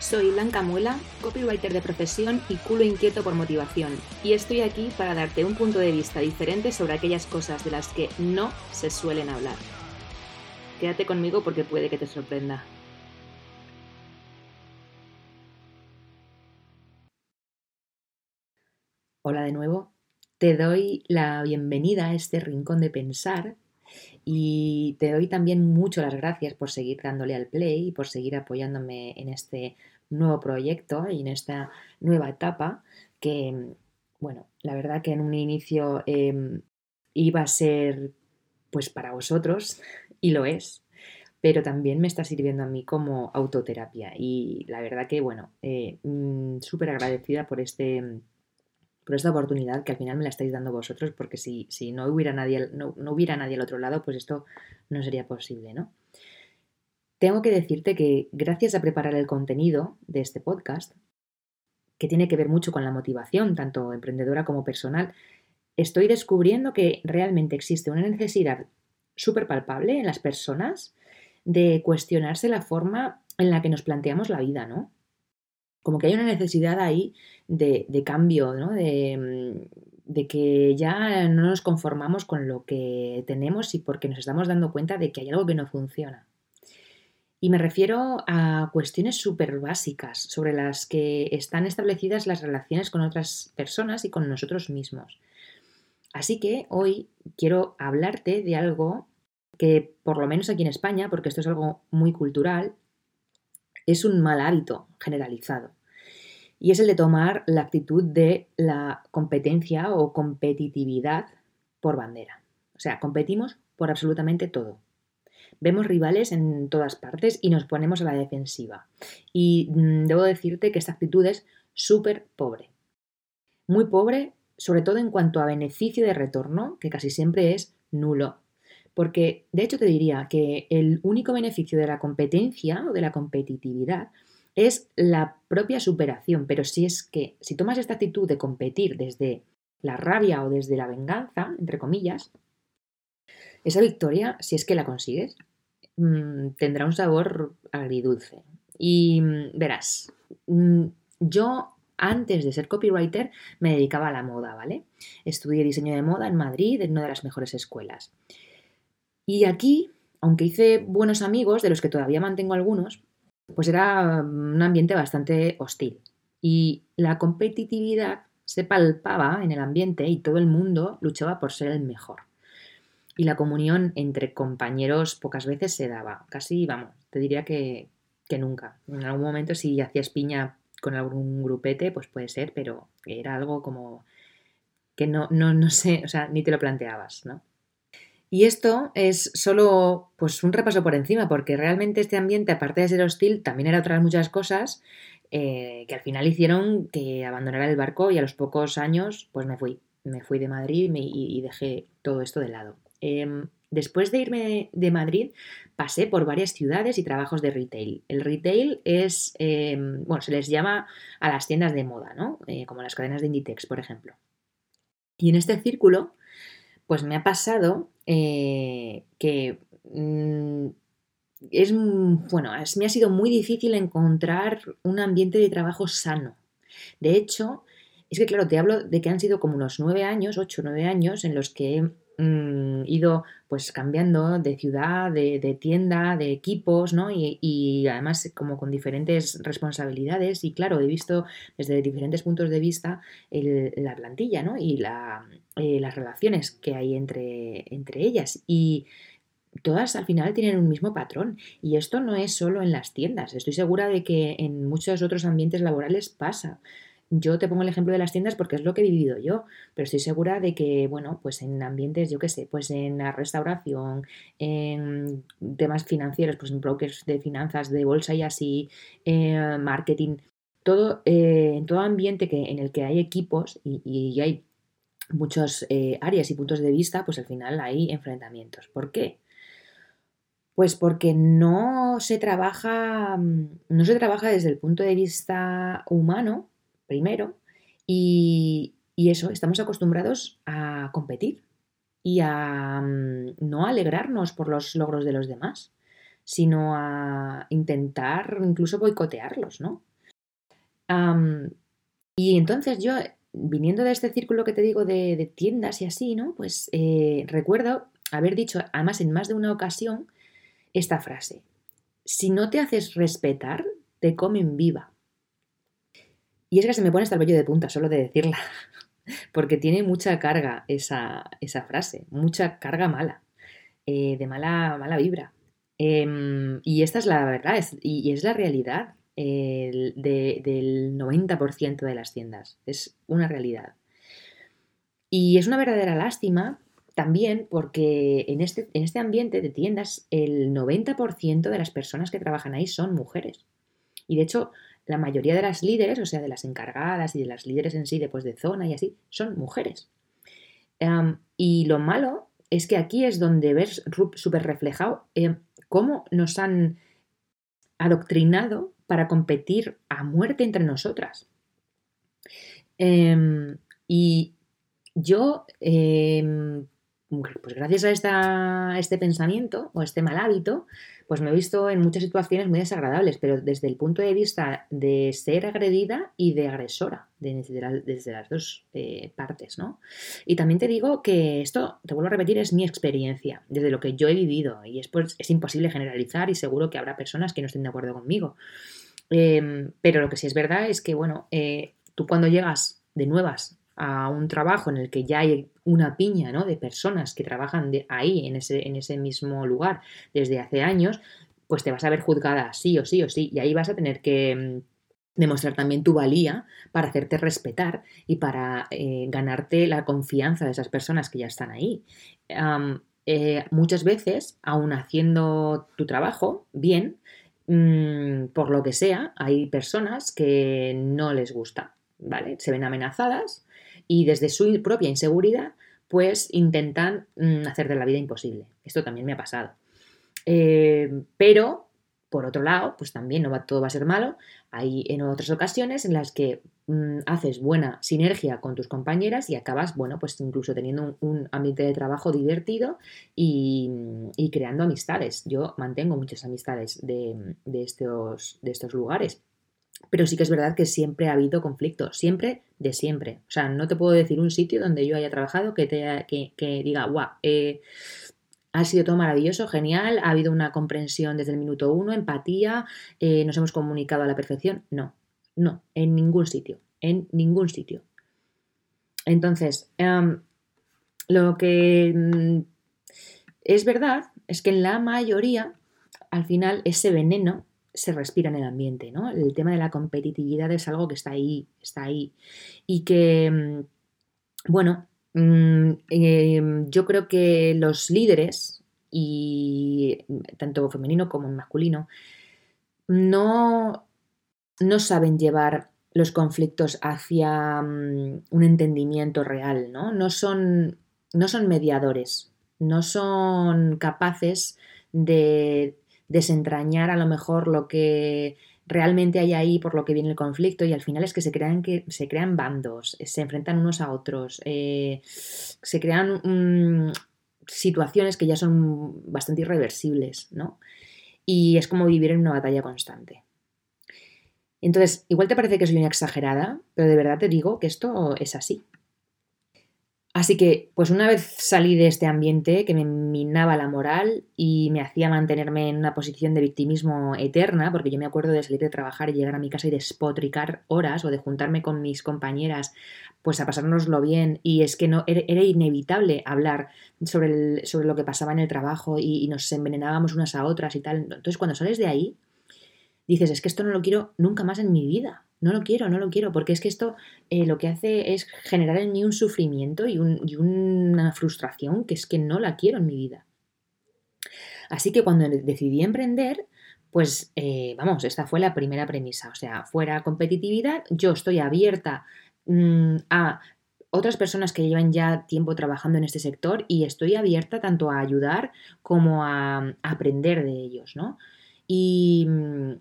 Soy Blanca Muela, copywriter de profesión y culo inquieto por motivación, y estoy aquí para darte un punto de vista diferente sobre aquellas cosas de las que no se suelen hablar. Quédate conmigo porque puede que te sorprenda. Hola de nuevo, te doy la bienvenida a este rincón de pensar y te doy también mucho las gracias por seguir dándole al play y por seguir apoyándome en este nuevo proyecto y en esta nueva etapa que, bueno, la verdad que en un inicio em, iba a ser pues para vosotros y lo es, pero también me está sirviendo a mí como autoterapia y la verdad que, bueno, eh, mm, súper agradecida por este por esta oportunidad que al final me la estáis dando vosotros, porque si, si no, hubiera nadie, no, no, hubiera nadie al otro lado, pues esto no sería posible, ¿no? Tengo que decirte que gracias a preparar el contenido de este podcast, que tiene que ver mucho con la motivación, tanto emprendedora como personal, estoy descubriendo que realmente existe una necesidad súper palpable en las personas de cuestionarse la forma en la que nos planteamos la vida, ¿no? Como que hay una necesidad ahí de, cambio, ¿no? De, de que ya no nos conformamos con lo que tenemos y porque nos estamos dando cuenta de que hay algo que no funciona. Y me refiero a cuestiones súper básicas sobre las que están establecidas las relaciones con otras personas y con nosotros mismos. Así que hoy quiero hablarte de algo que, por lo menos aquí en España, porque esto es algo muy cultural, es un mal hábito generalizado. Y es el de tomar la actitud de la competencia o competitividad por bandera. O sea, competimos por absolutamente todo. Vemos rivales en todas partes y nos ponemos a la defensiva. Y mm, debo decirte que esta actitud es súper pobre. Muy pobre, sobre todo en cuanto a beneficio de retorno, que casi siempre es nulo. Porque, de hecho, te diría que el único beneficio de la competencia o de la competitividad es la propia superación. Pero si es que, si tomas esta actitud de competir desde la rabia o desde la venganza, entre comillas, esa victoria, si es que la consigues, mm, tendrá un sabor agridulce. Y mm, verás, mm, yo antes de ser copywriter me dedicaba a la moda, ¿vale? Estudié diseño de moda en Madrid, en una de las mejores escuelas. Y aquí, aunque hice buenos amigos, de los que todavía mantengo algunos, pues era un ambiente bastante hostil. Y la competitividad se palpaba en el ambiente y todo el mundo luchaba por ser el mejor y la comunión entre compañeros pocas veces se daba. Casi, vamos, te diría que, nunca. En algún momento si hacías piña con algún grupete, pues puede ser, pero era algo como que no, no, no sé, o sea, ni te lo planteabas, ¿no? Y esto es solo pues un repaso por encima, porque realmente este ambiente, aparte de ser hostil, también era otras muchas cosas eh, que al final hicieron que abandonara el barco y a los pocos años pues me fui. Me fui de Madrid y dejé todo esto de lado. Em, después de irme de Madrid, pasé por varias ciudades y trabajos de retail. El retail es, em, bueno, se les llama a las tiendas de moda, ¿no? Eh, como las cadenas de Inditex, por ejemplo. Y en este círculo, pues me ha pasado eh, que mm, es, bueno, me ha sido muy difícil encontrar un ambiente de trabajo sano. De hecho, es que claro, te hablo de que han sido como unos nueve años, ocho nueve años, en los que Mm, ido pues cambiando de ciudad, de, tienda, de equipos, ¿no? Y, además como con diferentes responsabilidades y claro, he visto desde diferentes puntos de vista la plantilla, ¿no? Y eh, las relaciones que hay entre, entre ellas. Y todas al final tienen un mismo patrón. Y esto no es solo en las tiendas. Estoy segura de que en muchos otros ambientes laborales pasa. Yo te pongo el ejemplo de las tiendas porque es lo que he vivido yo, pero estoy segura de que, bueno, pues en ambientes, yo qué sé, pues en la restauración, en temas financieros, pues en brokers de finanzas, de bolsa y así, eh, marketing, todo, eh, en todo ambiente que, en el que hay equipos y, hay muchas eh, áreas y puntos de vista, pues al final hay enfrentamientos. ¿Por qué? Pues porque no se trabaja, mm, no se trabaja desde el punto de vista humano, primero, y, eso, estamos acostumbrados a competir y a mm, no alegrarnos por los logros de los demás, sino a intentar incluso boicotearlos, ¿no? y entonces yo viniendo de este círculo que te digo de, tiendas y así, ¿no? Pues eh, recuerdo haber dicho, además en más de una ocasión, esta frase. Si no te haces respetar, te comen viva. Y es que se me pone hasta el vello de punta solo de decirla, porque tiene mucha carga esa, esa frase, mucha carga mala, eh, de mala, mala vibra. Em, y esta es la verdad, y es la realidad del 90% de las tiendas. Es una realidad. Y es una verdadera lástima también porque en este, en este ambiente de tiendas el 90% de las personas que trabajan ahí son mujeres. Y de hecho, la mayoría de las líderes, o sea, de las encargadas y de las líderes en sí, de, de zona y así, son mujeres. y lo malo es que aquí es donde ves súper reflejado eh, cómo nos han adoctrinado para competir a muerte entre nosotras. Em, y yo, em, pues gracias a, este pensamiento o este mal hábito, pues me he visto en muchas situaciones muy desagradables, pero desde el punto de vista de ser agredida y de agresora, desde, las dos eh, partes, ¿no? Y también te digo que esto, te vuelvo a repetir, es mi experiencia, desde lo que yo he vivido, y es, pues, es imposible generalizar y seguro que habrá personas que no estén de acuerdo conmigo. Em, pero lo que sí es verdad es que, bueno, eh, tú cuando llegas de nuevas a un trabajo en el que ya hay una piña ¿no? de personas que trabajan de ahí, en ese, en ese mismo lugar, desde hace años, pues te vas a ver juzgada sí o sí o sí, y ahí vas a tener que mm, demostrar también tu valía para hacerte respetar y para eh, ganarte la confianza de esas personas que ya están ahí. Eh, muchas veces, aun haciendo tu trabajo bien, mm, por lo que sea, hay personas que no les gusta, ¿vale? Se ven amenazadas y desde su propia inseguridad, pues intentan mm, hacer de la vida imposible. Esto también me ha pasado. Eh, pero, por otro lado, pues también no va, todo va a ser malo. Hay en otras ocasiones en las que mm, haces buena sinergia con tus compañeras y acabas, bueno, pues incluso teniendo un, ambiente de trabajo divertido y, creando amistades. Yo mantengo muchas amistades de, estos, de estos lugares. Pero sí que es verdad que siempre ha habido conflicto, siempre de siempre. O sea, no te puedo decir un sitio donde yo haya trabajado que, te, que, diga, guau, eh, ha sido todo maravilloso, genial, ha habido una comprensión desde el minuto uno, empatía, eh, nos hemos comunicado a la perfección. No, no, en ningún sitio, en ningún sitio. Entonces, em, lo que mm, es verdad es que en la mayoría, al final, ese veneno se respira en el ambiente, ¿no? El tema de la competitividad es algo que está ahí, está ahí. Y que, mm, bueno, mm, em, yo creo que los líderes, y tanto femenino como masculino, no, no saben llevar los conflictos hacia mm, un entendimiento real, ¿no? No son, no son mediadores, no son capaces de desentrañar a lo mejor lo que realmente hay ahí por lo que viene el conflicto y al final es que se crean, que, se crean bandos, eh, se enfrentan unos a otros, eh, se crean mm, situaciones que ya son bastante irreversibles, ¿no? Y es como vivir en una batalla constante. Entonces, igual te parece que soy una exagerada, pero de verdad te digo que esto es así. Así que, pues una vez salí de este ambiente que me minaba la moral y me hacía mantenerme en una posición de victimismo eterna, porque yo me acuerdo de salir de trabajar y llegar a mi casa y despotricar horas o de juntarme con mis compañeras, pues a pasárnoslo bien, y es que no era, inevitable hablar sobre, sobre, lo que pasaba en el trabajo y, y nos envenenábamos unas a otras y tal. Entonces, cuando sales de ahí, dices, es que esto no lo quiero nunca más en mi vida. No lo quiero, no lo quiero, porque es que esto eh, lo que hace es generar en mí un sufrimiento y, una frustración que es que no la quiero en mi vida. Así que cuando decidí emprender, pues eh, vamos, esta fue la primera premisa. O sea, fuera competitividad, yo estoy abierta mm, a otras personas que llevan ya tiempo trabajando en este sector y estoy abierta tanto a ayudar como a, aprender de ellos, ¿no? Y mm,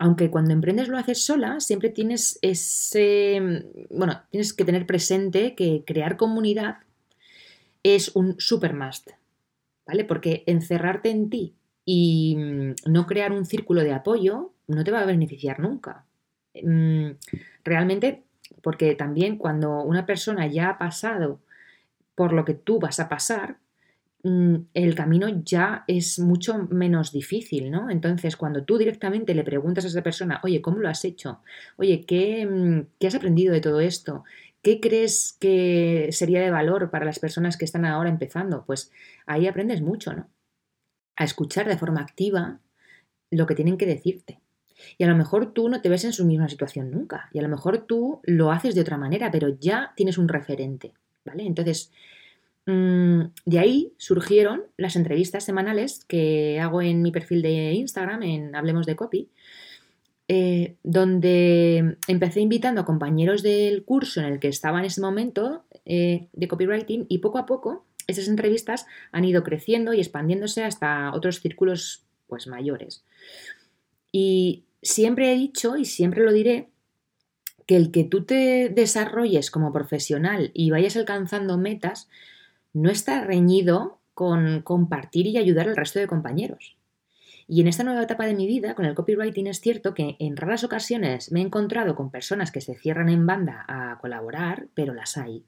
aunque cuando emprendes lo haces sola, siempre tienes ese, mm, bueno, tienes que tener presente que crear comunidad es un super must, ¿vale? Porque encerrarte en ti y mm, no crear un círculo de apoyo no te va a beneficiar nunca. Realmente porque también cuando una persona ya ha pasado por lo que tú vas a pasar, mm, el camino ya es mucho menos difícil, ¿no? Entonces, cuando tú directamente le preguntas a esa persona, oye, ¿cómo lo has hecho? Oye, ¿qué, mm, ¿qué, has aprendido de todo esto? ¿Qué crees que sería de valor para las personas que están ahora empezando? Pues ahí aprendes mucho, ¿no? A escuchar de forma activa lo que tienen que decirte. Y a lo mejor tú no te ves en su misma situación nunca. Y a lo mejor tú lo haces de otra manera, pero ya tienes un referente. ¿Vale? Entonces, mm, de ahí surgieron las entrevistas semanales que hago en mi perfil de Instagram, en Hablemos de Copy, eh, donde empecé invitando a compañeros del curso en el que estaba en ese momento eh, de copywriting y poco a poco esas entrevistas han ido creciendo y expandiéndose hasta otros círculos pues mayores. Y siempre he dicho y siempre lo diré que el que tú te desarrolles como profesional y vayas alcanzando metas no está reñido con compartir y ayudar al resto de compañeros. Y en esta nueva etapa de mi vida, con el copywriting, es cierto que en raras ocasiones me he encontrado con personas que se cierran en banda a colaborar, pero las hay.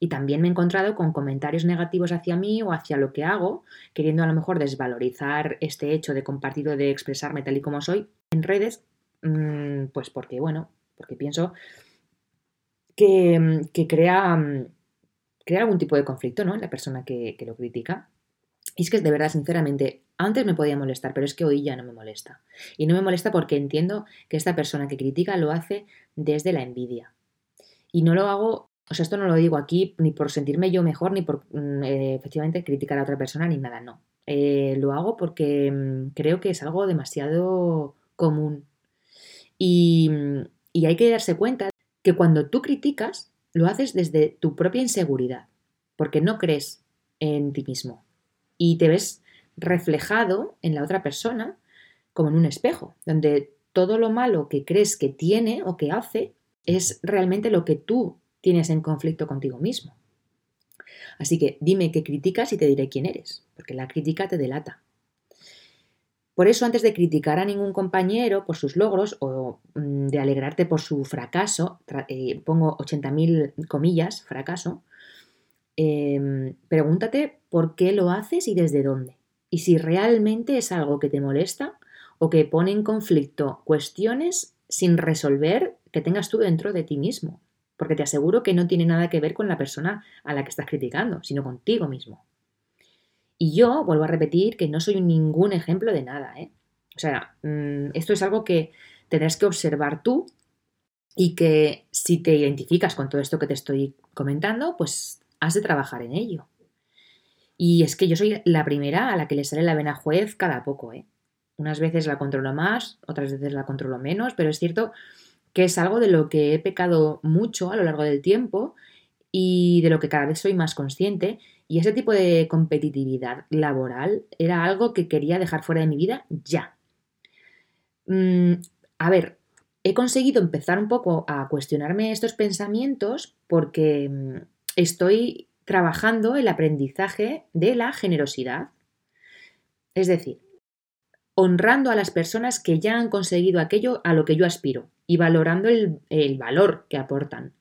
Y también me he encontrado con comentarios negativos hacia mí o hacia lo que hago, queriendo a lo mejor desvalorizar este hecho de compartir o de expresarme tal y como soy en redes, mm, pues porque, bueno, porque pienso que, mm, crea, mm, crea, algún tipo de conflicto, ¿no? En la persona que, lo critica. Y es que de verdad, sinceramente, antes me podía molestar, pero es que hoy ya no me molesta. Y no me molesta porque entiendo que esta persona que critica lo hace desde la envidia. Y no lo hago o sea, esto no lo digo aquí ni por sentirme yo mejor, ni por mm, eh, efectivamente criticar a otra persona, ni nada, no. Eh, lo hago porque mm, creo que es algo demasiado común. Mm, y hay que darse cuenta que cuando tú criticas, lo haces desde tu propia inseguridad, porque no crees en ti mismo. Y te ves reflejado en la otra persona como en un espejo, donde todo lo malo que crees que tiene o que hace es realmente lo que tú tienes en conflicto contigo mismo. Así que dime qué criticas y te diré quién eres, porque la crítica te delata. Por eso, antes de criticar a ningún compañero por sus logros o mm, de alegrarte por su fracaso, eh, pongo 80.000 comillas, fracaso, em, pregúntate por qué lo haces y desde dónde. Y si realmente es algo que te molesta o que pone en conflicto cuestiones sin resolver que tengas tú dentro de ti mismo porque te aseguro que no tiene nada que ver con la persona a la que estás criticando, sino contigo mismo. Y yo vuelvo a repetir que no soy ningún ejemplo de nada. ¿eh? O sea, mm, esto es algo que tendrás que observar tú y que si te identificas con todo esto que te estoy comentando, pues has de trabajar en ello. Y es que yo soy la primera a la que le sale la vena juez cada poco. ¿eh? Unas veces la controlo más, otras veces la controlo menos, pero es cierto que es algo de lo que he pecado mucho a lo largo del tiempo y de lo que cada vez soy más consciente. Y ese tipo de competitividad laboral era algo que quería dejar fuera de mi vida ya. Mm, a ver, he conseguido empezar un poco a cuestionarme estos pensamientos porque mm, estoy trabajando el aprendizaje de la generosidad. Es decir, honrando a las personas que ya han conseguido aquello a lo que yo aspiro y valorando el, valor que aportan.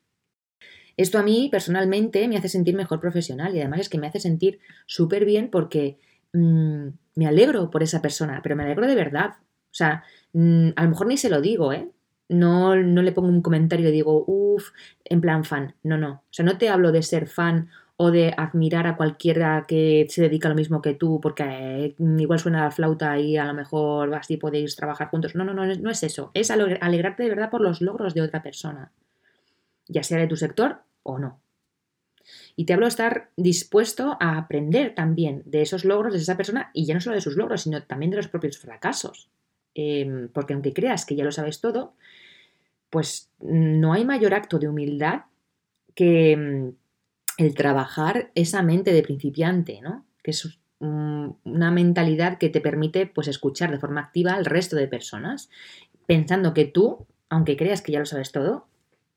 Esto a mí personalmente me hace sentir mejor profesional y además es que me hace sentir súper bien porque mm, me alegro por esa persona, pero me alegro de verdad. O sea, mm, a lo mejor ni se lo digo, ¿eh? No, no le pongo un comentario y digo, uff, en plan fan. No, no. O sea, no te hablo de ser fan o de admirar a cualquiera que se dedica a lo mismo que tú porque eh, igual suena la flauta y a lo mejor así podéis trabajar juntos. No, no, no, no es eso. Es alegrarte de verdad por los logros de otra persona, ya sea de tu sector o no. Y te hablo de estar dispuesto a aprender también de esos logros de esa persona y ya no solo de sus logros, sino también de los propios fracasos. Em, porque aunque creas que ya lo sabes todo, pues no hay mayor acto de humildad que em, el trabajar esa mente de principiante, ¿no? Que es una mentalidad que te permite pues escuchar de forma activa al resto de personas, pensando que tú, aunque creas que ya lo sabes todo,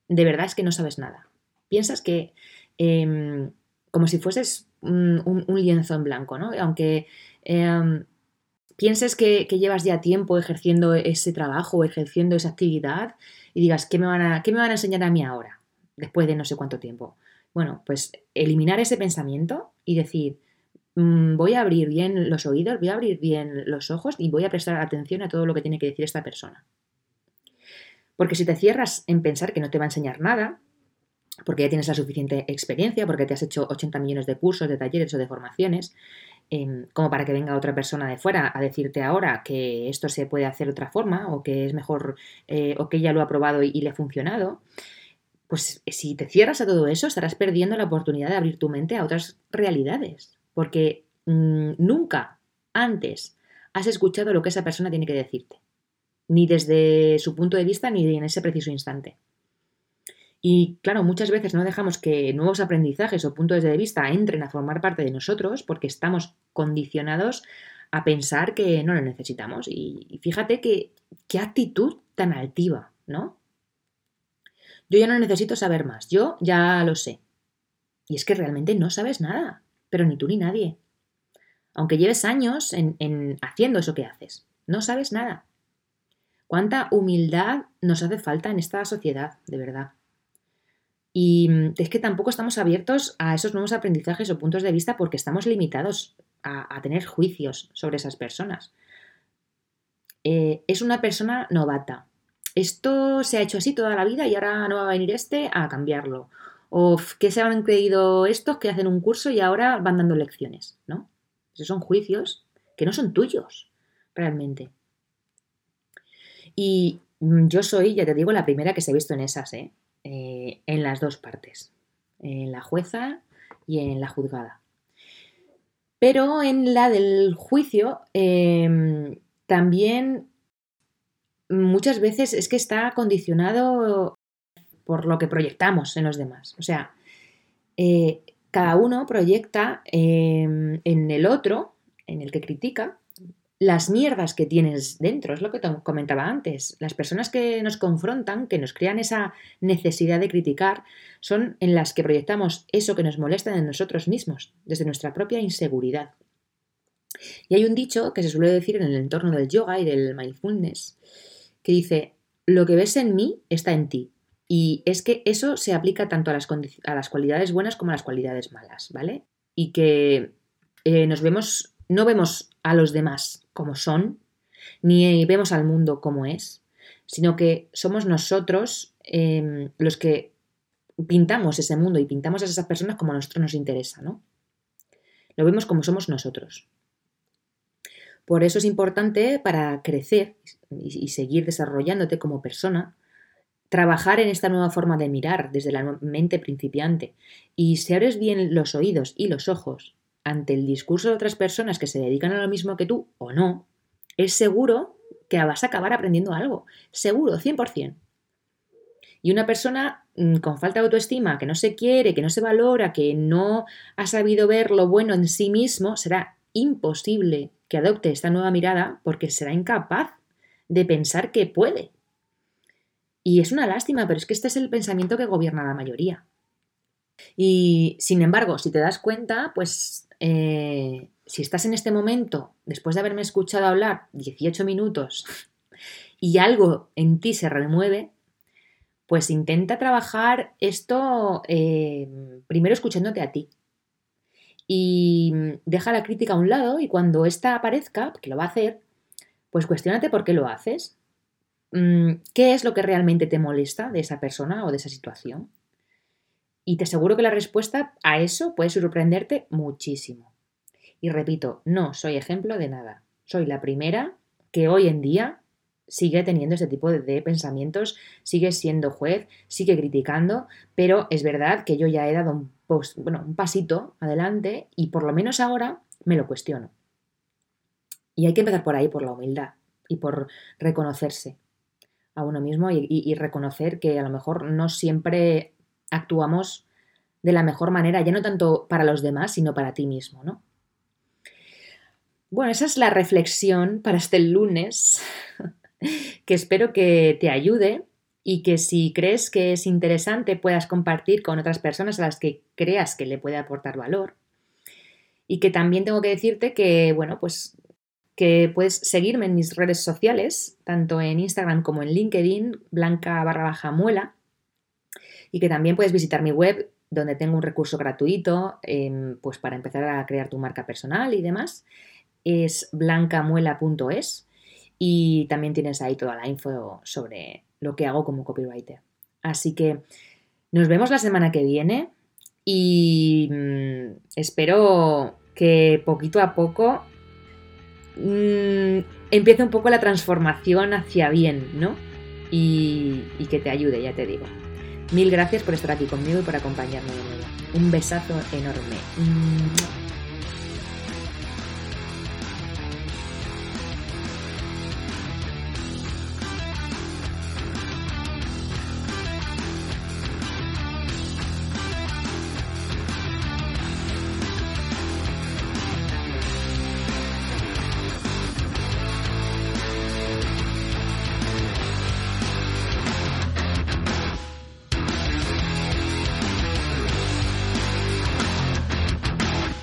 de verdad es que no sabes nada. Piensas que em, como si fueses un, lienzo en blanco, ¿no? Aunque em, pienses que, llevas ya tiempo ejerciendo ese trabajo, ejerciendo esa actividad, y digas, ¿qué me, van a, ¿qué me van a enseñar a mí ahora? Después de no sé cuánto tiempo. Bueno, pues eliminar ese pensamiento y decir, mm, voy a abrir bien los oídos, voy a abrir bien los ojos y voy a prestar atención a todo lo que tiene que decir esta persona. Porque si te cierras en pensar que no te va a enseñar nada, porque ya tienes la suficiente experiencia, porque te has hecho 80 millones de cursos, de talleres o de formaciones, em, como para que venga otra persona de fuera a decirte ahora que esto se puede hacer de otra forma o que es mejor eh, o que ya lo ha probado y, le ha funcionado, pues si te cierras a todo eso estarás perdiendo la oportunidad de abrir tu mente a otras realidades, porque mm, nunca antes has escuchado lo que esa persona tiene que decirte, ni desde su punto de vista ni en ese preciso instante. Y claro, muchas veces no dejamos que nuevos aprendizajes o puntos de vista entren a formar parte de nosotros porque estamos condicionados a pensar que no lo necesitamos. Y fíjate que qué actitud tan altiva, ¿no? Yo ya no necesito saber más, yo ya lo sé. Y es que realmente no sabes nada, pero ni tú ni nadie. Aunque lleves años en, en haciendo eso que haces, no sabes nada. ¿Cuánta humildad nos hace falta en esta sociedad, de verdad? Y mm, es que tampoco estamos abiertos a esos nuevos aprendizajes o puntos de vista porque estamos limitados a, tener juicios sobre esas personas. Eh, es una persona novata. Esto se ha hecho así toda la vida y ahora no va a venir este a cambiarlo. O que se han creído estos que hacen un curso y ahora van dando lecciones, ¿no? Esos son juicios que no son tuyos, realmente. Y mm, yo soy, ya te digo, la primera que se ha visto en esas, ¿eh? Eh, en las dos partes, en la jueza y en la juzgada. Pero en la del juicio em, también muchas veces es que está condicionado por lo que proyectamos en los demás. O sea, eh, cada uno proyecta em, en el otro, en el que critica, las mierdas que tienes dentro, es lo que te comentaba antes. Las personas que nos confrontan, que nos crean esa necesidad de criticar, son en las que proyectamos eso que nos molesta en nosotros mismos, desde nuestra propia inseguridad. Y hay un dicho que se suele decir en el entorno del yoga y del mindfulness, que dice, lo que ves en mí está en ti. Y es que eso se aplica tanto a las, a las cualidades buenas como a las cualidades malas, ¿vale? Y que eh, nos vemos no vemos a los demás como son, ni vemos al mundo como es, sino que somos nosotros em, los que pintamos ese mundo y pintamos a esas personas como a nosotros nos interesa, ¿no? Lo vemos como somos nosotros. Por eso es importante para crecer y seguir desarrollándote como persona, trabajar en esta nueva forma de mirar desde la mente principiante. Y si abres bien los oídos y los ojos ante el discurso de otras personas que se dedican a lo mismo que tú o no, es seguro que vas a acabar aprendiendo algo. Seguro, 100%. Y una persona mm, con falta de autoestima, que no se quiere, que no se valora, que no ha sabido ver lo bueno en sí mismo, será imposible que adopte esta nueva mirada porque será incapaz de pensar que puede. Y es una lástima, pero es que este es el pensamiento que gobierna la mayoría. Y sin embargo, si te das cuenta, pues eh, si estás en este momento, después de haberme escuchado hablar 18 minutos y algo en ti se remueve, pues intenta trabajar esto eh, primero escuchándote a ti. Y deja la crítica a un lado y cuando ésta aparezca, que lo va a hacer, pues cuestionate por qué lo haces. Mm, ¿Qué es lo que realmente te molesta de esa persona o de esa situación? Y te aseguro que la respuesta a eso puede sorprenderte muchísimo. Y repito, no soy ejemplo de nada. Soy la primera que hoy en día sigue teniendo ese tipo de, pensamientos, sigue siendo juez, sigue criticando, pero es verdad que yo ya he dado un, bueno, un pasito adelante y por lo menos ahora me lo cuestiono. Y hay que empezar por ahí, por la humildad y por reconocerse a uno mismo y, reconocer que a lo mejor no siempre actuamos de la mejor manera, ya no tanto para los demás, sino para ti mismo, ¿no? Bueno, esa es la reflexión para este lunes, que espero que te ayude y que si crees que es interesante puedas compartir con otras personas a las que creas que le puede aportar valor. Y que también tengo que decirte que, bueno, pues que puedes seguirme en mis redes sociales, tanto en Instagram como en LinkedIn, blanca barra baja muela, y que también puedes visitar mi web donde tengo un recurso gratuito em, pues para empezar a crear tu marca personal y demás. Es blancamuela.es y también tienes ahí toda la info sobre lo que hago como copywriter. Así que nos vemos la semana que viene y mm, espero que poquito a poco mmm, empiece un poco la transformación hacia bien, ¿no? Y, que te ayude, ya te digo. Mil gracias por estar aquí conmigo y por acompañarme de nuevo. Un besazo enorme.